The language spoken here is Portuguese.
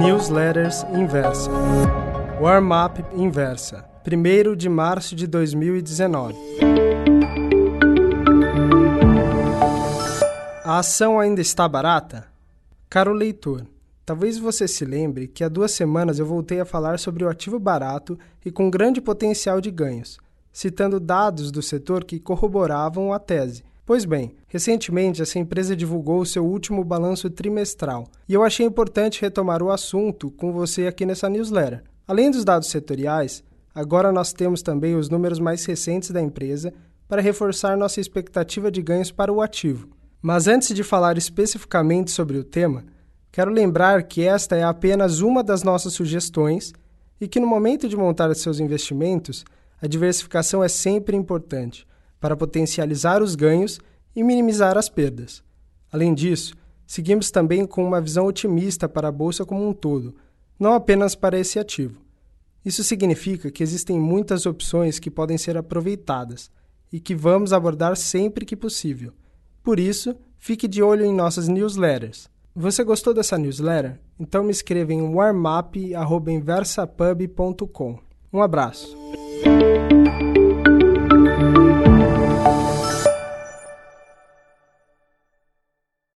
Newsletters Inversa. Warm Up Inversa. 1 de março de 2019. A ação ainda está barata? Caro leitor, talvez você se lembre que há duas semanas eu voltei a falar sobre o ativo barato e com grande potencial de ganhos, citando dados do setor que corroboravam a tese. Pois bem, recentemente essa empresa divulgou seu último balanço trimestral e eu achei importante retomar o assunto com você aqui nessa newsletter. Além dos dados setoriais, agora nós temos também os números mais recentes da empresa para reforçar nossa expectativa de ganhos para o ativo. Mas antes de falar especificamente sobre o tema, quero lembrar que esta é apenas uma das nossas sugestões e que no momento de montar seus investimentos, a diversificação é sempre importante para potencializar os ganhos e minimizar as perdas. Além disso, seguimos também com uma visão otimista para a bolsa como um todo, não apenas para esse ativo. Isso significa que existem muitas opções que podem ser aproveitadas e que vamos abordar sempre que possível. Por isso, fique de olho em nossas newsletters. Você gostou dessa newsletter? Então me escreva em warmup.inversapub.com. Um abraço.